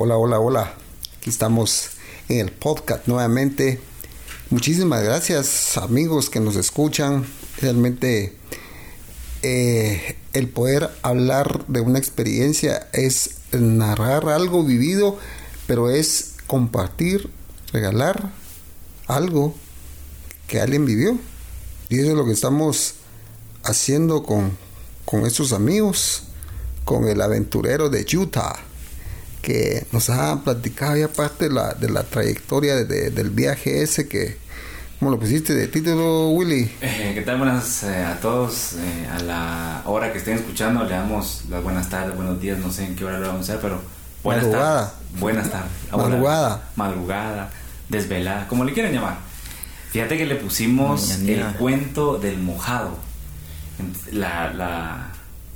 Hola, hola, hola. Aquí estamos en el podcast nuevamente. Muchísimas gracias amigos que nos escuchan. Realmente eh, el poder hablar de una experiencia es narrar algo vivido, pero es compartir, regalar algo que alguien vivió. Y eso es lo que estamos haciendo con, con estos amigos, con el aventurero de Utah que nos ha platicado ya parte de la, de la trayectoria de, del viaje ese que, ¿cómo lo pusiste de título, Willy? Eh, ¿Qué tal? Buenas eh, a todos. Eh, a la hora que estén escuchando, le damos las buenas tardes, buenos días, no sé en qué hora lo vamos a hacer, pero buenas Madrugada. tardes. Buenas tardes. Madrugada. Madrugada, desvelada, como le quieran llamar. Fíjate que le pusimos el cuento del mojado. La, la,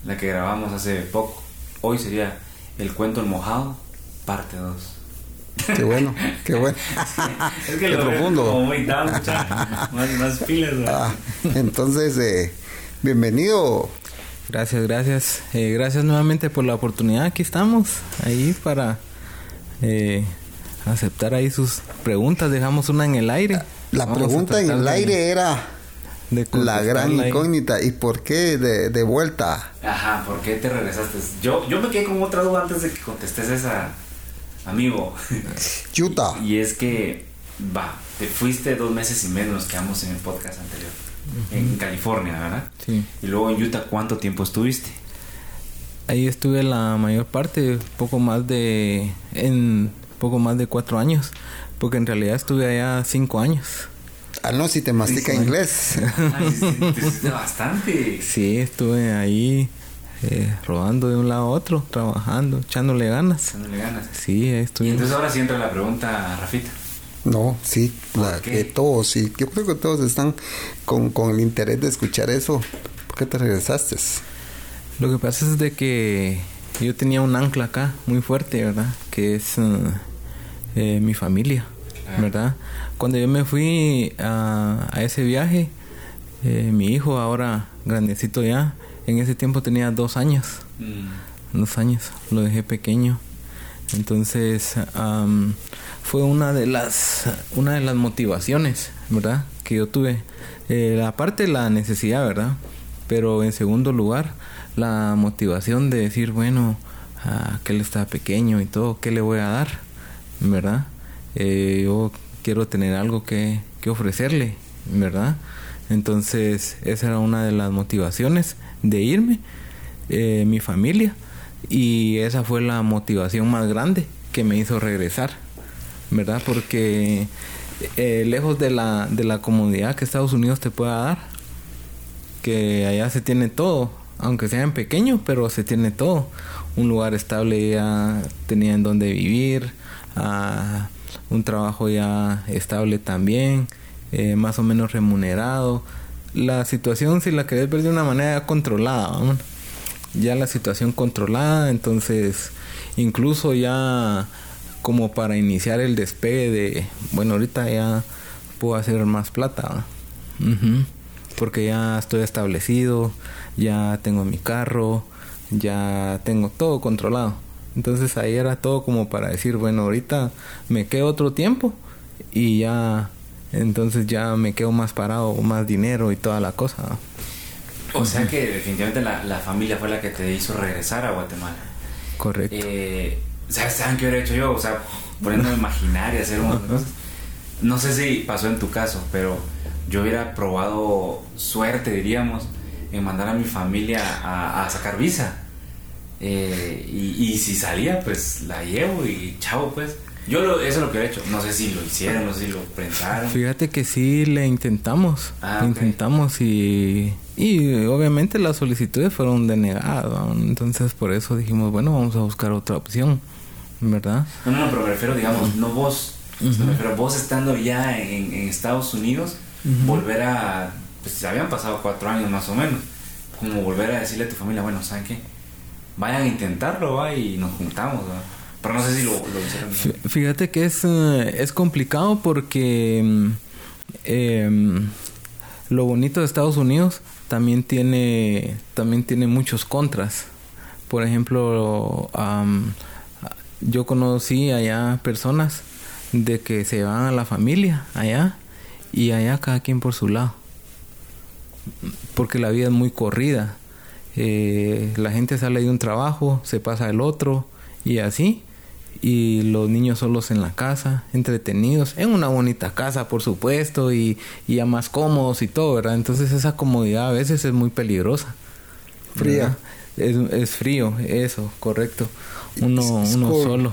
la que grabamos hace poco. Hoy sería el cuento del mojado, parte 2. Qué bueno, qué bueno. es que Qué lo veo profundo. como muy down, mucha- más, más pilas. ¿no? Ah, entonces, eh, bienvenido. Gracias, gracias. Eh, gracias nuevamente por la oportunidad. Aquí estamos, ahí para eh, aceptar ahí sus preguntas. Dejamos una en el aire. La Vamos pregunta en el de- aire era de la gran ahí. incógnita. ¿Y por qué de, de vuelta? Ajá, ¿por qué te regresaste? Yo, yo me quedé con otra duda antes de que contestes esa, amigo. Utah. y es que, va, te fuiste dos meses y medio, nos quedamos en el podcast anterior. En California, ¿verdad? Sí. Y luego en Utah, ¿cuánto tiempo estuviste? Ahí estuve la mayor parte, poco más de, en poco más de cuatro años, porque en realidad estuve allá cinco años. Ah, no, si te mastica inglés. Ay, te hiciste bastante. Sí, estuve ahí eh, rodando de un lado a otro, trabajando, echándole ganas. Echándole ganas. Sí, ahí Y estuve. entonces ahora sí entra la pregunta, Rafita. No, sí, la, que todos, sí. Yo creo que todos están con, con el interés de escuchar eso. ¿Por qué te regresaste? Lo que pasa es de que yo tenía un ancla acá muy fuerte, ¿verdad? Que es eh, mi familia. ¿verdad? Cuando yo me fui a, a ese viaje, eh, mi hijo ahora grandecito ya, en ese tiempo tenía dos años, Mm, dos años, lo dejé pequeño. Entonces am, fue una de las una de las motivaciones, ¿verdad? Que yo tuve. Eh, aparte la necesidad, ¿verdad? Pero en segundo lugar la motivación de decir, bueno, ah, que él está pequeño y todo, ¿qué le voy a dar? ¿Verdad? Eh, yo quiero tener algo que, que ofrecerle, ¿verdad? Entonces esa era una de las motivaciones de irme, eh, mi familia, y esa fue la motivación más grande que me hizo regresar, ¿verdad? Porque eh, lejos de la, de la comodidad que Estados Unidos te pueda dar, que allá se tiene todo, aunque sea en pequeño, pero se tiene todo. Un lugar estable ya tenía en donde vivir, ah, un trabajo ya estable también, eh, más o menos remunerado. La situación, si la querés ver de una manera controlada, ya la situación controlada, entonces incluso ya como para iniciar el despegue de, bueno, ahorita ya puedo hacer más plata, porque ya estoy establecido, ya tengo mi carro, ya tengo todo controlado. Entonces ahí era todo como para decir, bueno, ahorita me quedo otro tiempo y ya, entonces ya me quedo más parado, más dinero y toda la cosa. O sea que definitivamente la, la familia fue la que te hizo regresar a Guatemala. Correcto. Eh, ¿sabes, ¿Saben qué hubiera hecho yo? O sea, poniéndome a imaginar y hacer un montón de cosas. No sé si pasó en tu caso, pero yo hubiera probado suerte, diríamos, en mandar a mi familia a, a sacar visa. Eh, y, y si salía, pues la llevo y chao, pues. Yo lo, eso es lo que hubiera hecho. No sé si lo hicieron, no sé si lo pensaron. Fíjate que sí le intentamos, Ah, le ok. intentamos y, y obviamente las solicitudes fueron denegadas, ¿no? entonces por eso dijimos, bueno, vamos a buscar otra opción, ¿verdad? No, no, no, pero me refiero, digamos, no vos, me refiero vos estando ya en, en Estados Unidos, volver a, pues habían pasado cuatro años más o menos, como volver a decirle a tu familia, bueno, ¿saben qué? Vayan a intentarlo, va, y nos juntamos. Pero no sé si lo, hicieron. Fí- Fíjate que es, eh, es complicado porque mm, em, lo bonito de Estados Unidos también tiene, también tiene muchos contras. Por ejemplo, am, yo conocí allá personas de que se van a la familia allá y allá cada quien por su lado. Porque la vida es muy corrida. Eh, la gente sale de un trabajo, se pasa al otro y así. Y los niños solos en la casa, entretenidos, en una bonita casa, por supuesto, y, y ya más cómodos y todo, ¿verdad? Entonces esa comodidad a veces es muy peligrosa. Fría. Es, es frío, eso, correcto. Uno, uno solo.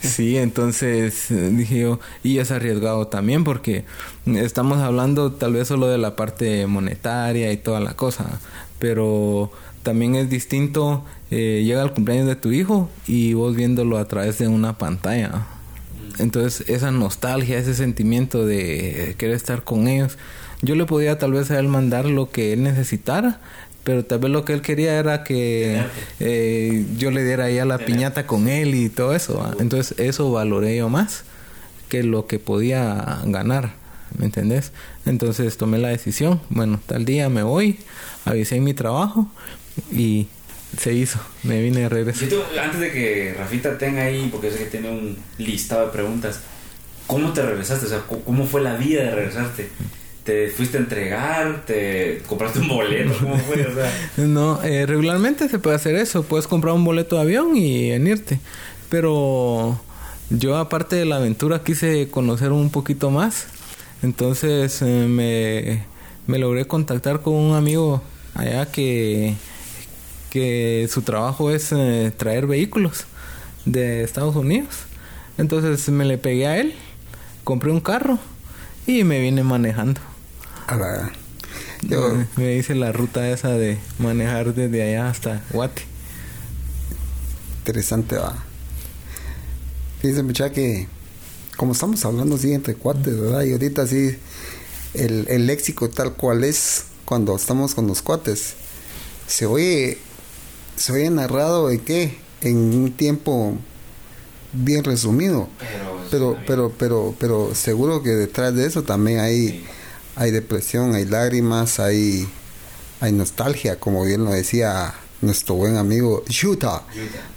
sí, entonces dije yo, y es arriesgado también porque estamos hablando tal vez solo de la parte monetaria y toda la cosa, pero también es distinto, eh, llega el cumpleaños de tu hijo y vos viéndolo a través de una pantalla. Entonces esa nostalgia, ese sentimiento de querer estar con ellos, yo le podía tal vez a él mandar lo que él necesitara, pero tal vez lo que él quería era que eh, yo le diera ya la piñata con él y todo eso. Entonces eso valoré yo más que lo que podía ganar, ¿me entendés? Entonces tomé la decisión, bueno, tal día me voy, avisé en mi trabajo y se hizo, me vine de regreso. antes de que Rafita tenga ahí, porque sé que tiene un listado de preguntas, ¿cómo te regresaste? O sea, ¿cómo fue la vida de regresarte? ¿Te fuiste a entregar? ¿Te compraste un boleto? ¿Cómo fue? No, eh, regularmente se puede hacer eso. Puedes comprar un boleto de avión y en irte. Pero yo aparte de la aventura quise conocer un poquito más. Entonces eh, me, me logré contactar con un amigo allá que, que su trabajo es eh, traer vehículos de Estados Unidos. Entonces me le pegué a él, compré un carro y me vine manejando. Me hice la ruta esa de manejar desde allá hasta Guate. Interesante, va. Fíjense, muchacha, que como estamos hablando así entre cuates, ¿verdad? Y ahorita sí, el, el léxico tal cual es cuando estamos con los cuates, se oye, se oye narrado en qué? En un tiempo bien resumido. Pero, pero, pero, pero, seguro que detrás de eso también hay hay depresión, hay lágrimas, hay, hay nostalgia, como bien lo decía nuestro buen amigo Yuta.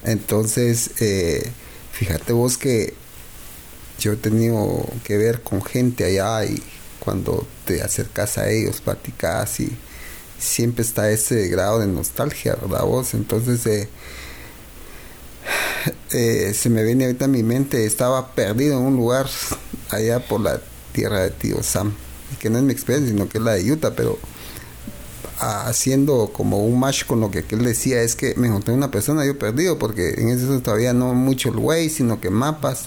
Entonces, eh, fíjate vos que yo he tenido que ver con gente allá y cuando te acercas a ellos, platicas y siempre está ese grado de nostalgia, ¿verdad vos? Entonces, eh, eh, se me viene ahorita a mi mente, estaba perdido en un lugar allá por la tierra de tío Sam que no es mi experiencia, sino que es la de Utah, pero haciendo como un match con lo que él decía, es que me encontré una persona yo perdido, porque en ese todavía no mucho el way, sino que mapas.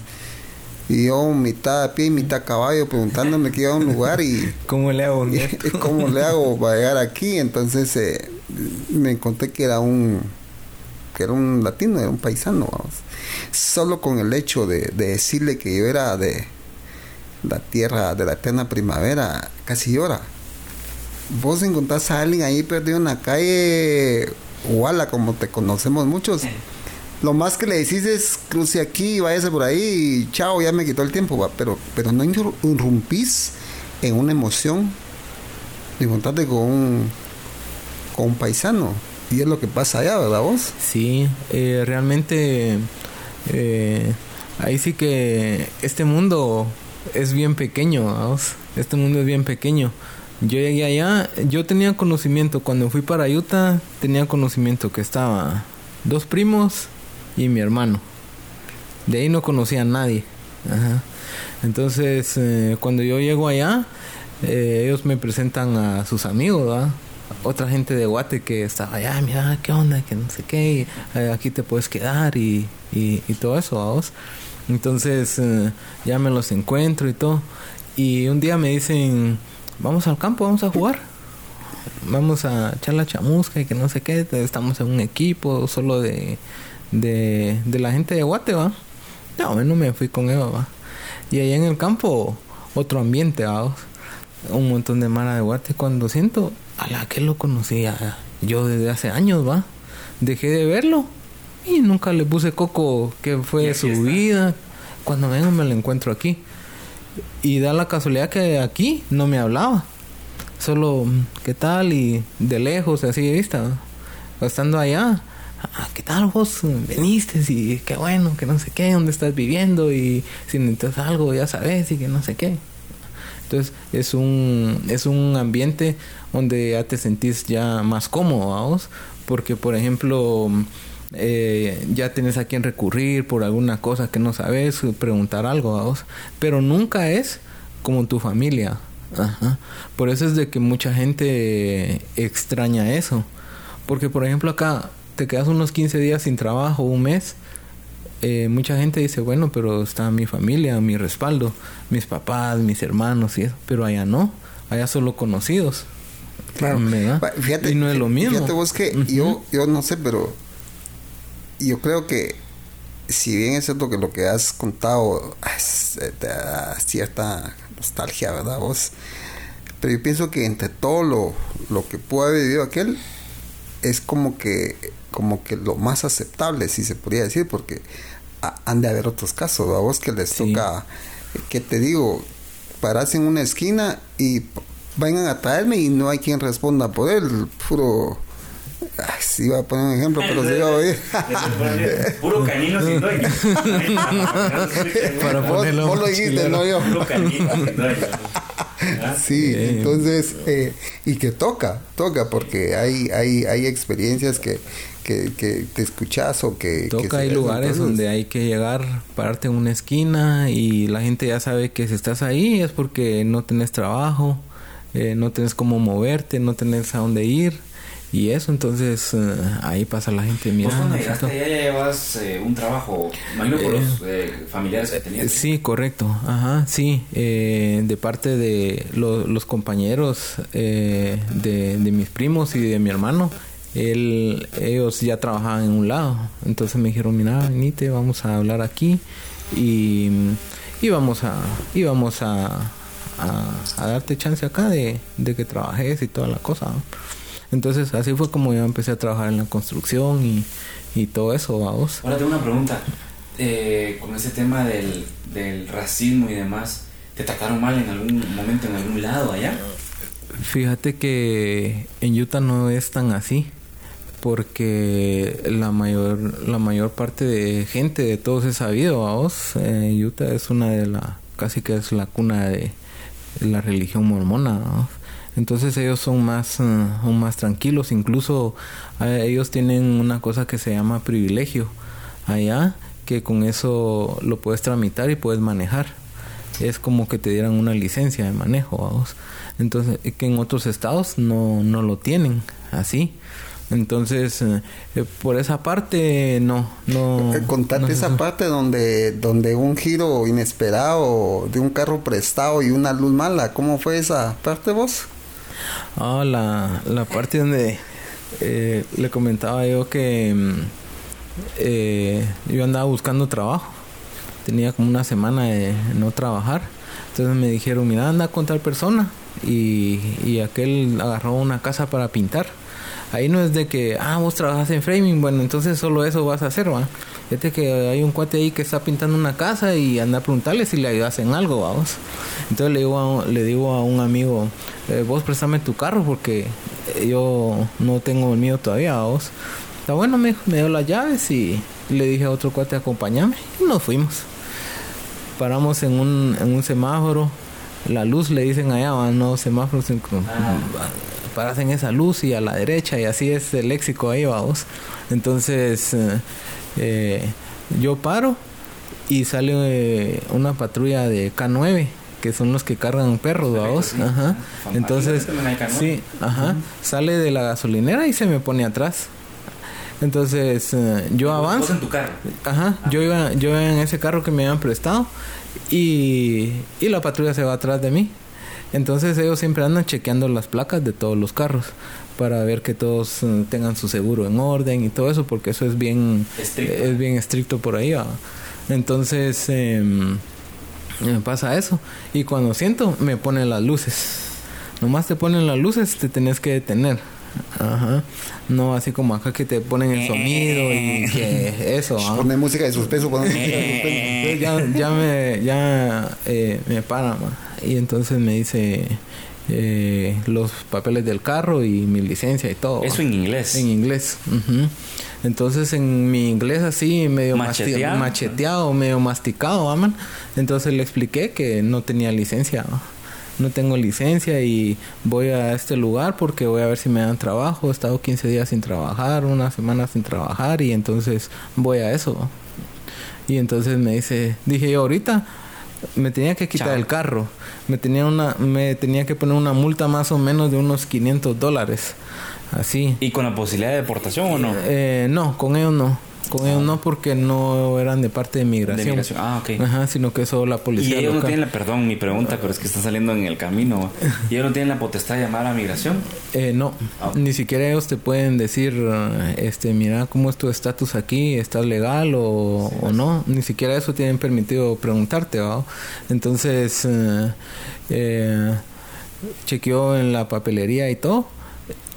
Y yo mitad a pie y mitad a caballo preguntándome qué iba a un lugar y... ¿Cómo le hago? ¿Cómo le hago para llegar aquí? Entonces eh, me encontré que era un que era un latino, era un paisano, vamos. Solo con el hecho de decirle que yo era de, la tierra de la eterna primavera, casi llora. Vos encontrás a alguien ahí perdido en la calle, Walla, como te conocemos muchos. Lo más que le decís es cruce aquí, váyase por ahí y chao, ya me quitó el tiempo. Pero, pero no irrumpís en una emoción de encontrarte con un, con un paisano. Y es lo que pasa allá, ¿verdad vos? Sí, eh, realmente eh, ahí sí que este mundo es bien pequeño, vamos. Este mundo es bien pequeño. Yo llegué allá, yo tenía conocimiento, cuando fui para Utah, tenía conocimiento que estaba dos primos y mi hermano. De ahí no conocía a nadie. Entonces, eh, cuando yo llego allá, eh, ellos me presentan a sus amigos, Otra gente de Guate que estaba allá, mira, qué onda, que no sé qué, eh, aquí te puedes quedar y, y, todo eso. Entonces eh, ya me los encuentro y todo. Y un día me dicen, vamos al campo, vamos a jugar. Vamos a echar la chamusca y que no sé qué. Estamos en un equipo solo de, de, la gente de Guate, ¿va? No, no me fui con Eva, ¿va? Y allá en el campo, otro ambiente, ¿va? Un montón de mara de Guate. Cuando siento, a la que lo conocía yo desde hace años, ¿va? Dejé de verlo y nunca le puse coco que fue su vida. Cuando vengo me lo encuentro aquí. Y da la casualidad que aquí no me hablaba. Solo, ¿qué tal? Y de lejos, así de vista. Estando allá, ah, ¿qué tal vos? Veniste y qué bueno, que no sé qué, dónde estás viviendo y si necesitas algo ya sabes y que no sé qué. Entonces es un, es un ambiente donde ya te sentís ya más cómodo, vamos, porque por ejemplo eh, ya tienes a quien recurrir por alguna cosa que no sabes, preguntar algo, vamos, pero nunca es como tu familia. Ajá. Por eso es de que mucha gente extraña eso. Porque por ejemplo acá te quedas unos 15 días sin trabajo, un mes, eh, mucha gente dice, bueno, pero está mi familia, mi respaldo, mis papás, mis hermanos y eso, pero allá no, allá solo conocidos. Claro. Fíjate, y no es lo mismo. Fíjate vos que yo, yo no sé, pero yo creo que si bien es cierto que lo que has contado te da cierta nostalgia, ¿verdad? Vos, pero yo pienso que entre todo lo, lo que pudo haber vivido aquel, es como que como que lo más aceptable, si se podría decir, porque han de haber otros casos, a vos que les toca, que te digo, pararse en una esquina y vengan a traerme y no hay quien responda por él, puro... Ay, iba a poner un ejemplo, pero se iba a oír. Puro canino sin dueño. Para ponerlo vos, lo dijiste, no yo. Puro canino sin dueño. Sí, entonces, eh, y que toca, toca, porque hay, hay, hay experiencias que, que, que te escuchas o que... Toca, hay lugares donde hay que llegar, pararte en una esquina y la gente ya sabe que si estás ahí es porque no tenés trabajo, eh, no tenés cómo moverte, no tenés a dónde ir. Y eso, entonces, eh, ahí pasa la gente. Mira, ¿Vos cuando llegaste ya llevas eh, un trabajo, imagino por los familiares que tenías? Sí, correcto. Ajá, sí. de parte de los compañeros de, de mis primos y de mi hermano, él, ellos ya trabajaban en un lado. Entonces me dijeron, mira, venite, vamos a hablar aquí y, vamos a, y vamos a, a, darte chance acá de, que trabajes y toda la cosa. Entonces así fue como yo empecé a trabajar en la construcción y, y todo eso, vamos. Ahora tengo una pregunta. Eh, con ese tema del, del racismo y demás, ¿te trataron mal en algún momento en algún lado allá? Fíjate que en Utah no es tan así porque la mayor la mayor parte de gente de todos es sabido vos eh, Utah es una de la casi que es la cuna de la religión mormona entonces ellos son más eh, son más tranquilos incluso eh, ellos tienen una cosa que se llama privilegio allá que con eso lo puedes tramitar y puedes manejar es como que te dieran una licencia de manejo vamos entonces que en otros estados no no lo tienen así entonces, eh, eh, por esa parte, no, no. Eh, contate esa parte donde, donde un giro inesperado de un carro prestado y una luz mala. ¿Cómo fue esa parte vos? Ah, la, la parte donde le comentaba yo que mm, yo andaba buscando trabajo. Tenía como una semana de no trabajar. Entonces me dijeron, mira, anda con tal persona. Y, y aquel agarró una casa para pintar Ahí no es de que, ah, vos trabajas en framing, bueno, entonces solo eso vas a hacer, va. Fíjate que hay un cuate ahí que está pintando una casa y anda a preguntarle si le ayudas en algo, vamos. Entonces le digo a, le digo a un amigo, eh, vos préstame tu carro porque yo no tengo el mío todavía, vos. Está bueno, me, dio las llaves y le dije a otro cuate, acompáñame y nos fuimos. Paramos en un, en un semáforo, la luz le dicen allá, no semáforos. Ah paras en esa luz y a la derecha y así es el léxico ahí, vamos. Entonces eh, eh, yo paro y sale eh, una patrulla de K9 que son los que cargan perros. Ajá. Entonces, sí, ajá. Sale de la gasolinera y se me pone atrás. Entonces, yo avanzo. en tu carro? Ajá. Yo iba, yo iba en ese carro que me habían prestado y, y la patrulla se va atrás de mí. Entonces ellos siempre andan chequeando las placas de todos los carros para ver que todos eh, tengan su seguro en orden y todo eso, porque eso es bien estricto, es bien estricto por ahí. Entonces em, me pasa eso y cuando siento me ponen las luces. Nomás te ponen las luces, te tenés que detener. Ajá. No así como acá que te ponen el sonido y que eso. Ponen música de suspenso. ya, ya me, ya, eh, me para, y entonces me dice eh, los papeles del carro y mi licencia y todo. Eso en inglés. En inglés. Entonces en mi inglés así medio Macheteado. macheteado, medio masticado, aman. Entonces le expliqué que no tenía licencia. ¿va? No tengo licencia y voy a este lugar porque voy a ver si me dan trabajo. He estado 15 días sin trabajar, una semana sin trabajar y entonces voy a eso. ¿va? Y entonces me dice, dije yo ahorita me tenía que quitar Chao. el carro. Me tenía una me tenía que poner una multa más o menos de unos 500 dólares. Así. ¿Y con la posibilidad de deportación o no? Eh, no, con ellos no. Con ellos no porque no eran de parte de migración. De migración. Ah, ok. Ajá, sino que solo la Y policía ellos no local. tienen la, perdón, mi pregunta, pero es que están saliendo en el camino. Y ellos no tienen la potestad de llamar a migración. Eh, no, Ah, ni siquiera ellos te pueden decir, eh, este, mira cómo es tu estatus aquí, estás legal o, o no. Ni siquiera eso tienen permitido preguntarte, ¿va? Entonces, eh, eh, chequeó en la papelería y todo.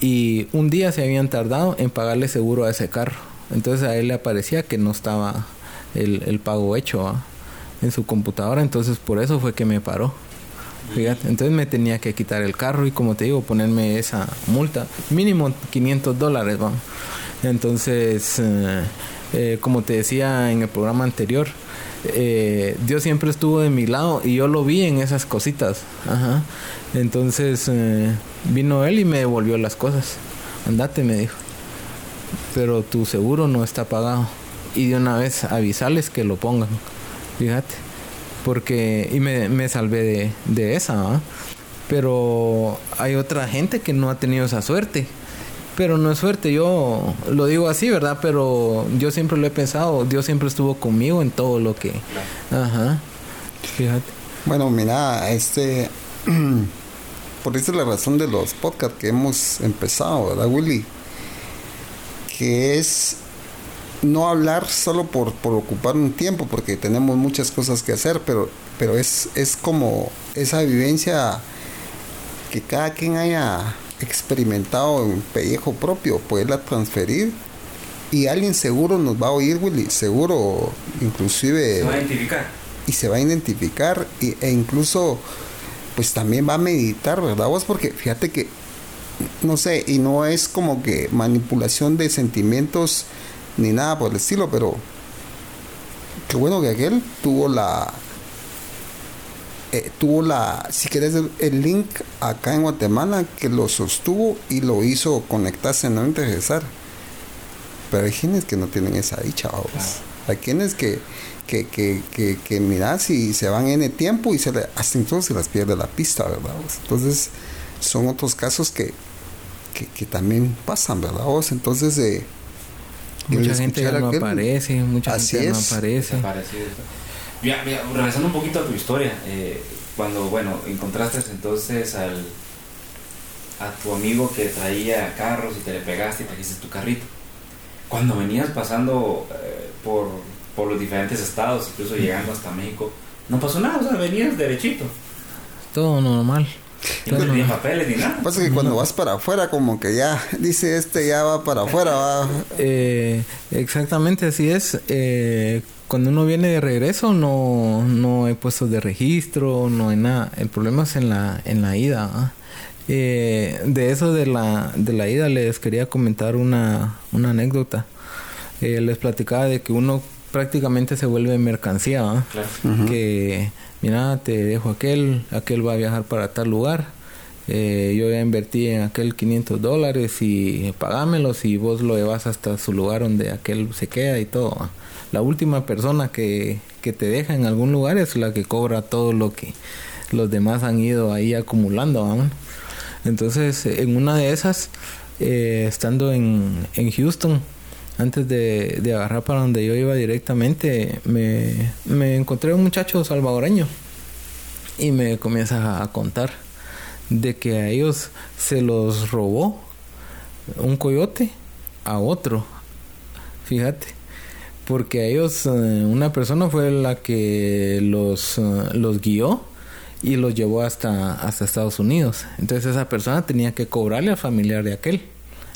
Y un día se habían tardado en pagarle seguro a ese carro. Entonces a él le aparecía que no estaba el, el pago hecho en su computadora. Entonces por eso fue que me paró. Entonces me tenía que quitar el carro y como te digo, ponerme esa multa. Mínimo 500 dólares, vamos. Entonces, eh, eh, como te decía en el programa anterior, eh, Dios siempre estuvo de mi lado y yo lo vi en esas cositas. Ajá. Entonces vino él y me devolvió las cosas. Andate, me dijo. Pero tu seguro no está pagado. Y de una vez avisarles que lo pongan. Fíjate. Porque, y me, me salvé de, de esa. Pero hay otra gente que no ha tenido esa suerte. Pero no es suerte, yo lo digo así, ¿verdad? Pero yo siempre lo he pensado, Dios siempre estuvo conmigo en todo lo que... Ajá. Fíjate. Bueno, mira, este. Por eso es la razón de los podcasts que hemos empezado, ¿verdad, Willy? Que es no hablar solo por, por ocupar un tiempo, porque tenemos muchas cosas que hacer, pero, pero es, es como esa vivencia que cada quien haya experimentado en pellejo propio, poderla transferir. Y alguien seguro nos va a oír, Willy, seguro, inclusive Se va a identificar. y se va a identificar y- e incluso pues también va a meditar, ¿verdad vos? Porque fíjate que, no sé, y no es como que manipulación de sentimientos ni nada por el estilo, pero qué bueno que aquel tuvo la, eh, tuvo la, si querés el, link acá en Guatemala que lo sostuvo y lo hizo conectarse a regresar. Pero hay quienes que no tienen esa dicha, vamos. Hay quienes que, que, que, que, que si se van en el tiempo y se le, hasta entonces se las pierde la pista, ¿verdad? vos? Entonces, son otros casos que, que, que también pasan, ¿verdad? vos? Entonces, eh, Mucha gente ya no aquel- aparece, mucha Así gente ya no es. aparece. Mira, mira, regresando un poquito a tu historia, eh, cuando, bueno, encontraste entonces al, a tu amigo que traía carros y te le pegaste y trajiste tu carrito. Cuando venías pasando eh, por, por los diferentes estados, incluso llegando hasta México, no pasó nada, o sea, venías derechito. Todo normal. Y no normal. papeles ni nada. Pasa que cuando vas para afuera, como que ya, dice este, ya va para afuera, va. Eh, exactamente así es. Eh, cuando uno viene de regreso no, no hay puestos de registro, no hay nada. El problema es en la, en la ida. Eh, de eso de la, de la ida les quería comentar una, una anécdota. Eh, les platicaba de que uno prácticamente se vuelve mercancía. ¿ah? Claro. que mira te dejo aquel aquel va a viajar para tal lugar. Eh, yo ya invertí en aquel 500 dólares y pagámelos y vos lo llevas hasta su lugar donde aquel se queda y todo la última persona que, que te deja en algún lugar es la que cobra todo lo que los demás han ido ahí acumulando entonces en una de esas eh, estando en, en Houston antes de, de agarrar para donde yo iba directamente, me, me encontré un muchacho salvadoreño y me comienza a contar de que a ellos se los robó un coyote a otro. Fíjate, porque a ellos eh, una persona fue la que los, eh, los guió y los llevó hasta, hasta Estados Unidos. Entonces esa persona tenía que cobrarle al familiar de aquel.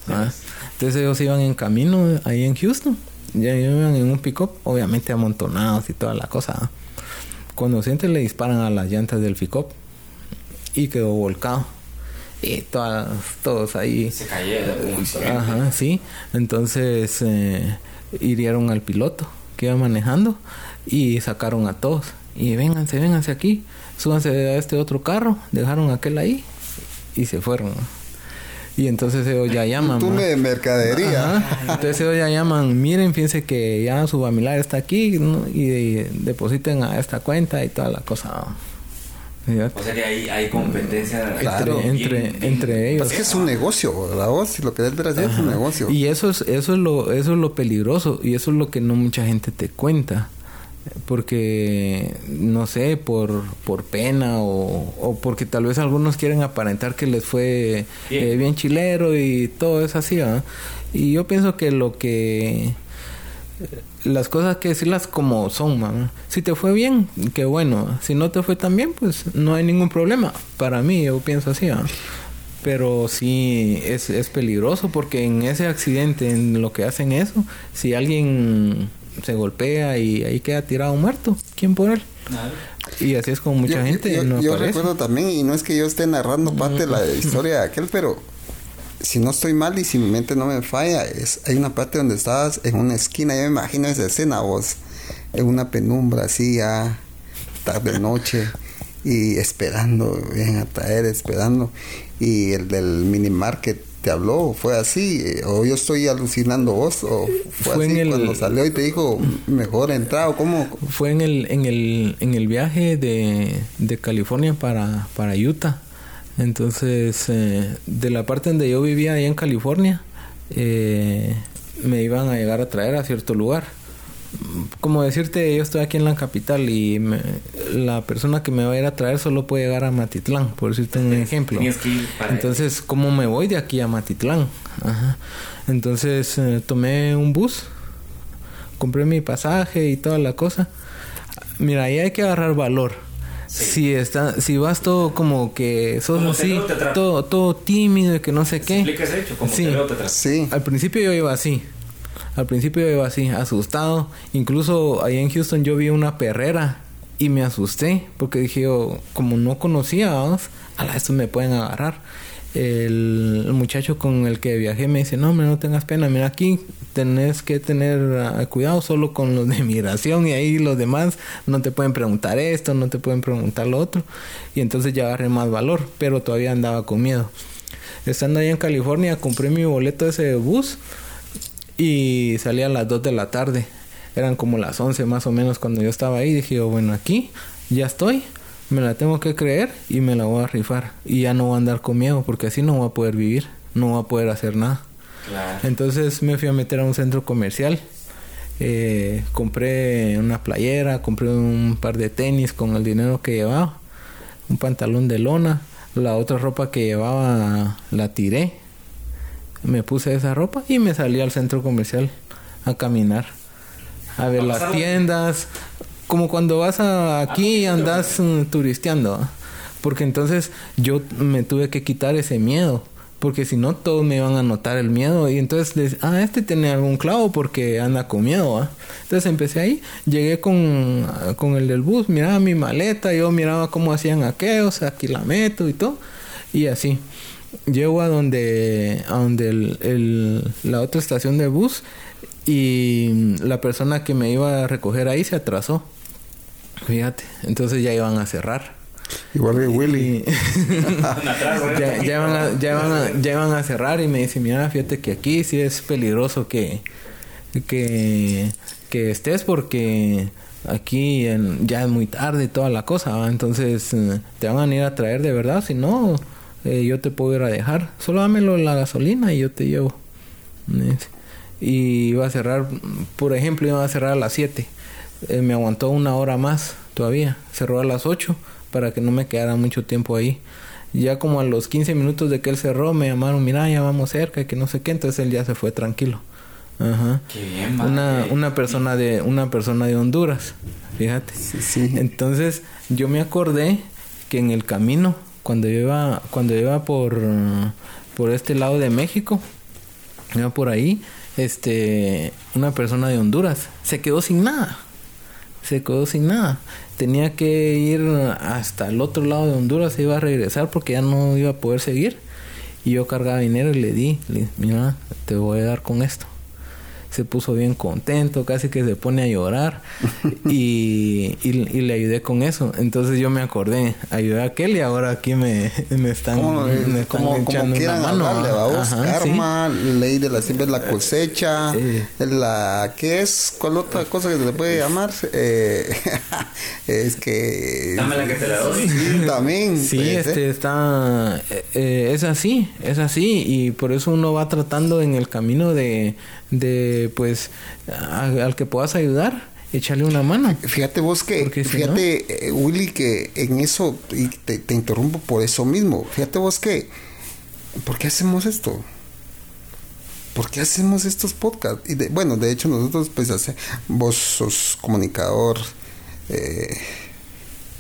¿ah? Entonces ellos iban en camino ahí en Houston. Ya iban en un pick-up, obviamente amontonados y toda la cosa. ¿ah? Cuando sienten le disparan a las llantas del pick-up y quedó volcado. y todas, todos ahí. Se cayeron. Ajá, sí. Entonces eh, hirieron al piloto que iba manejando y sacaron a todos. Y vénganse, vénganse aquí, súbanse a este otro carro, dejaron aquel ahí y se fueron. Y entonces ellos ya llaman. Tú de mercadería. Ajá. Entonces ellos ya llaman, miren, fíjense que ya su familiar está aquí ¿no? y de- depositen a esta cuenta y toda la cosa. O sea que hay, hay competencia. Claro. Entre, bien- entre, bien- entre ellos. Pues que es un negocio, ¿verdad? Vos, si lo querés ver así, es un negocio. Y eso es, eso es lo, eso es lo peligroso y eso es lo que no mucha gente te cuenta. Porque, no sé, por, por pena o, o porque tal vez algunos quieren aparentar que les fue Bien. eh, bien chilero y todo es así, ¿verdad? Y yo pienso que lo que... Las cosas hay que decirlas como son, man. Si te fue bien, qué bueno. Si no te fue tan bien, pues no hay ningún problema. Para mí, yo pienso así. Pero sí es, es peligroso porque en ese accidente, en lo que hacen eso, si alguien se golpea y ahí queda tirado muerto, ¿quién por él? Nada. Y así es como mucha yo, gente yo- no yo recuerdo también, y no es que yo esté narrando parte de la historia de aquel, pero si no estoy mal y si mi mente no me falla, es, hay una parte donde estabas en una esquina, yo me imagino esa escena vos, en una penumbra así ya, tarde noche, y esperando, bien a traer, esperando, y el del mini market te habló, fue así, eh, o yo estoy alucinando vos, o fue, Fue en así el- cuando salió y te dijo, mejor entrado, ¿cómo? Fue en el, en el, en el viaje de, de California para, para Utah. Entonces, eh, de la parte donde yo vivía allá en California, eh, me iban a llegar a traer a cierto lugar. Como decirte, yo estoy aquí en la capital y me- la persona que me va a ir a traer solo puede llegar a Matitlán, por decirte un ejemplo. Tenías que ir para Entonces, ¿cómo me voy de aquí a Matitlán? Ajá. Entonces, eh, tomé un bus, compré mi pasaje y toda la cosa. Mira, ahí hay que agarrar valor. Sí. Si está, si vas todo como que sos Como así, te todo, todo tímido y que no sé qué. Hecho, como Sí. te veo te trato. Sí, Al principio yo iba así. Al principio iba así, asustado. Incluso ahí en Houston yo vi una perrera y me asusté porque dije yo, como no conocía, a la esto me pueden agarrar. El, muchacho con el que viajé me dice, no, no tengas pena, mira aquí tenés que tener ah, cuidado solo con los de migración y ahí los demás no te pueden preguntar esto, no te pueden preguntar lo otro. Y entonces ya agarré más valor, pero todavía andaba con miedo. Estando ahí en California, compré mi boleto de ese bus y salí a las 2 de la tarde. Eran como las 11 más o menos cuando yo estaba ahí. Dije, bueno, aquí ya estoy, me la tengo que creer y me la voy a rifar. Y ya no voy a andar con miedo porque así no voy a poder vivir, no voy a poder hacer nada. Claro. Entonces me fui a meter a un centro comercial. Eh, compré una playera, compré un par de tenis con el dinero que llevaba, un pantalón de lona, la otra ropa que llevaba la tiré, me puse esa ropa y me salí al centro comercial a caminar, a ver las pasar- tiendas, como cuando vas a, aquí y andas mm, turisteando, ¿ah? porque entonces yo me tuve que quitar ese miedo. Porque si no, todos me iban a notar el miedo. Y entonces, les, ah, este tiene algún clavo porque anda con miedo. ¿ah? Entonces empecé ahí. Llegué con, con el del bus. Miraba mi maleta. Yo miraba cómo hacían aquellos. Aquí la meto y todo. Y así. Llego a donde, a donde el, el- la otra estación de bus. Y la persona que me iba a recoger ahí se atrasó. Fíjate. Entonces ya iban a cerrar. igual que Willy. Ya, ya, van a, ya, van a, ya van a cerrar y me dice, mira, fíjate que aquí sí es peligroso que, que, que estés porque aquí en- ya es muy tarde y toda la cosa, ¿va? entonces eh, te van a ir a traer de verdad, si no, eh, yo te puedo ir a dejar, solo dámelo la gasolina y yo te llevo. Y iba a cerrar, por ejemplo, iba a cerrar a las 7. Eh, me aguantó una hora más todavía. Cerró a las 8 para que no me quedara mucho tiempo ahí. Ya como a los 15 minutos de que él cerró, me llamaron, mira, ya vamos cerca, y que no sé qué. Entonces él ya se fue tranquilo. Ajá. Qué bien, Una, una persona de una persona de Honduras, fíjate. Sí, sí. Entonces yo me acordé que en el camino, cuando iba, cuando iba por, por este lado de México, iba por ahí, este, una persona de Honduras se quedó sin nada. Se quedó sin nada. Tenía que ir hasta el otro lado de Honduras, se iba a regresar porque ya no iba a poder seguir. Y yo cargaba dinero y le di, le mira, te voy a dar con esto se puso bien contento, casi que se pone a llorar y, y, le ayudé con eso. Entonces yo me acordé, ayudé a aquel y ahora aquí me, me están, como, me están como, como quieran mano. Hablarle, karma, ley de la siempre la cosecha, eh, la ¿qué es? ¿Cuál otra cosa que se le puede llamar? Eh, es que dame la que te la doy. Sí, también. Sí, pues, este ¿eh? está eh, es así, es así y por eso uno va tratando en el camino de de pues al que puedas ayudar echarle una mano. Fíjate vos que, fíjate eh, Willy, que en eso, y te, interrumpo por eso mismo, fíjate vos que, ¿por qué hacemos esto? ¿Por qué hacemos estos podcasts? Y de, bueno, de hecho nosotros pues hace, vos sos comunicador, eh,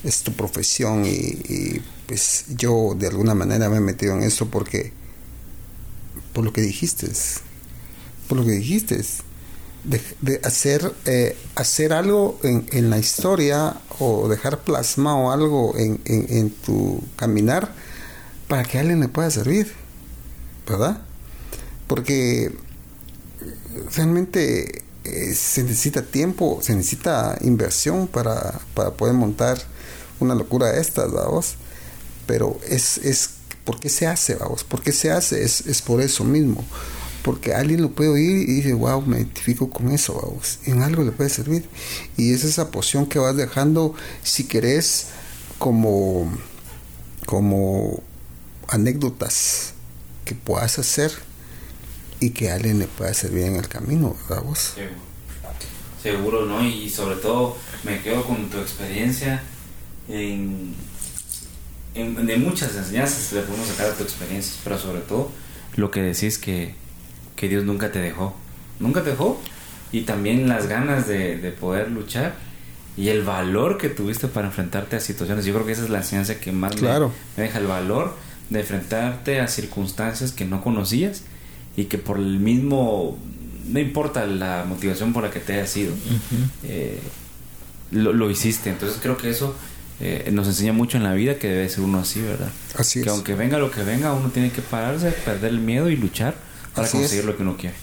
es tu profesión y, y, pues yo de alguna manera me he metido en esto porque, por lo que dijiste, por lo que dijiste, de, hacer, eh, hacer algo en, en, la historia o dejar plasmado algo en, en, tu caminar para que alguien le pueda servir, ¿verdad? Porque realmente eh, se necesita tiempo, se necesita inversión para, para poder montar una locura de estas, vamos. Pero es, es, ¿por qué se hace, vamos? ¿Por qué se hace? Es, es por eso mismo porque alguien lo puede oír y dice, wow, me identifico con eso, vamos, en algo le puede servir. Y es esa poción que vas dejando, si querés, como, como anécdotas que puedas hacer y que alguien le pueda servir en el camino, ¿verdad vos? Seguro, ¿no? Y sobre todo me quedo con tu experiencia en, en de muchas enseñanzas le podemos sacar a tu experiencia, pero sobre todo lo que decís que que Dios nunca te dejó. Nunca te dejó. Y también las ganas de, de poder luchar y el valor que tuviste para enfrentarte a situaciones. Yo creo que esa es la enseñanza que más claro. me, deja el valor de enfrentarte a circunstancias que no conocías y que por el mismo, no importa la motivación por la que te haya sido, eh, lo, lo, hiciste. Entonces creo que eso eh, nos enseña mucho en la vida que debe ser uno así, ¿verdad? Así que aunque venga lo que venga, uno tiene que pararse, perder el miedo y luchar para conseguir lo que uno quiere.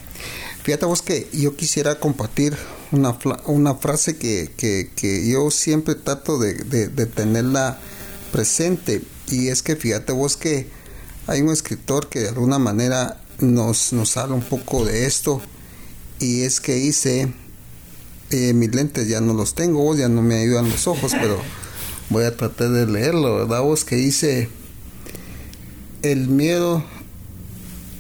Fíjate vos que yo quisiera compartir una, una frase que, que, yo siempre trato de, de, tenerla presente y es que fíjate vos que hay un escritor que de alguna manera nos, nos habla un poco de esto y es que dice, eh, mis lentes ya no los tengo, ya no me ayudan los ojos, pero voy a tratar de leerlo, ¿verdad? Vos que dice, el miedo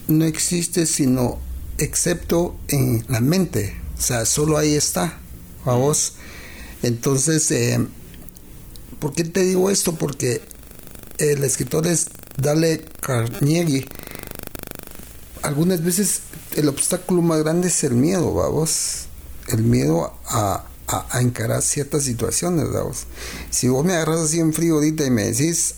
no existe sino excepto en la mente. O sea, solo ahí está, a vos. Entonces, eh, ¿por qué te digo esto? Porque el escritor es Dale Carnegie. Algunas veces el obstáculo más grande es el miedo, vamos. El miedo a, a, encarar ciertas situaciones, vamos. Si vos me agarras así en frío ahorita y me decís,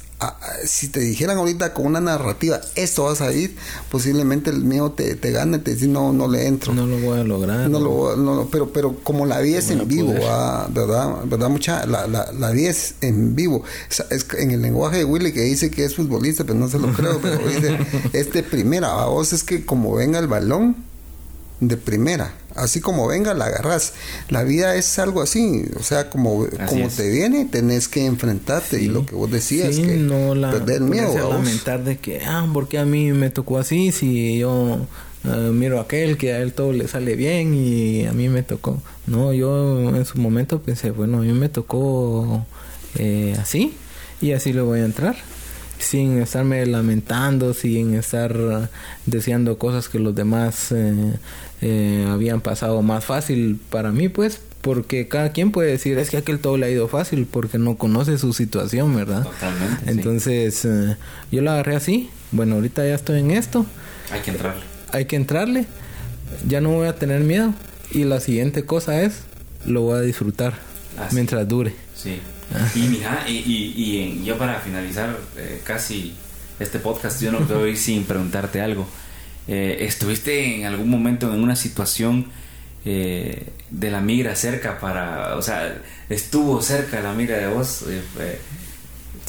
si te dijeran ahorita con una narrativa, esto vas a ir, posiblemente el miedo te, te gane, te dice, no, no le entro. No lo voy a lograr. No, lo, no pero, pero como la vi es en vivo, ¿verdad? ¿verdad? Mucha, la, la, la vi es en vivo. Es, en el lenguaje de Willy que dice que es futbolista, pero no se lo creo, pero dice, es de primera, vos es que como venga el balón, de primera así como venga, la agarras. La vida es algo así, o sea, como, como te viene, tenés que enfrentarte. Y lo que vos decías, que no la, perder miedo. Lamentar de que, ah, porque a mí me tocó así, si yo uh, miro a aquel que a él todo le sale bien y a mí me tocó. No, yo en su momento pensé, bueno, a mí me tocó eh, así y así le voy a entrar sin estarme lamentando, sin estar deseando cosas que los demás eh, eh, habían pasado más fácil para mí, pues, porque cada quien puede decir, es que aquel todo le ha ido fácil porque no conoce su situación, ¿verdad? Totalmente. Entonces, eh, yo la agarré así, bueno, ahorita ya estoy en esto. Hay que entrarle. Hay que entrarle, ya no voy a tener miedo y la siguiente cosa es, lo voy a disfrutar mientras dure. Sí. Y mira, y, y, yo para finalizar eh, casi este podcast, yo no puedo ir sin preguntarte algo. Eh, ¿Estuviste en algún momento en una situación eh, de la migra cerca para, o sea, estuvo cerca la migra de vos?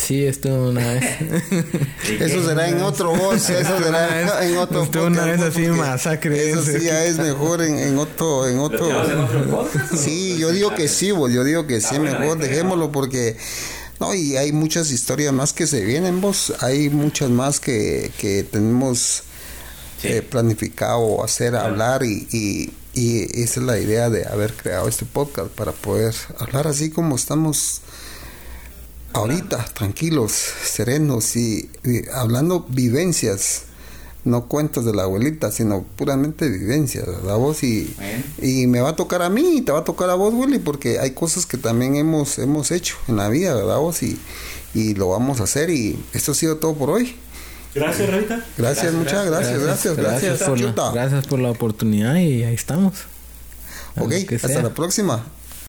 Sí, estuvo una vez. eso será en otro voz, eso será en otro Estuvo una vez así masacre. Eso sí ya es mejor en, en otro, en otro. Sí, yo digo que sí, vos, yo digo que sí, mejor dejémoslo porque no, y hay muchas historias más que se vienen, vos. Hay muchas más que, que tenemos eh, planificado hacer, hablar y, y, y, esa es la idea de haber creado este podcast para poder hablar así como estamos ahorita, tranquilos, serenos y, hablando vivencias no cuentos de la abuelita, sino puramente vivencias, ¿verdad vos? Y, y me va a tocar a mí y te va a tocar a vos, Willy, porque hay cosas que también hemos, hemos hecho en la vida, ¿verdad vos? Y, y lo vamos a hacer y esto ha sido todo por hoy. Gracias, Rita. Gracias, muchas gracias, gracias, gracias. Gracias, por, la, gracias por la oportunidad y ahí estamos. Ok, hasta la próxima.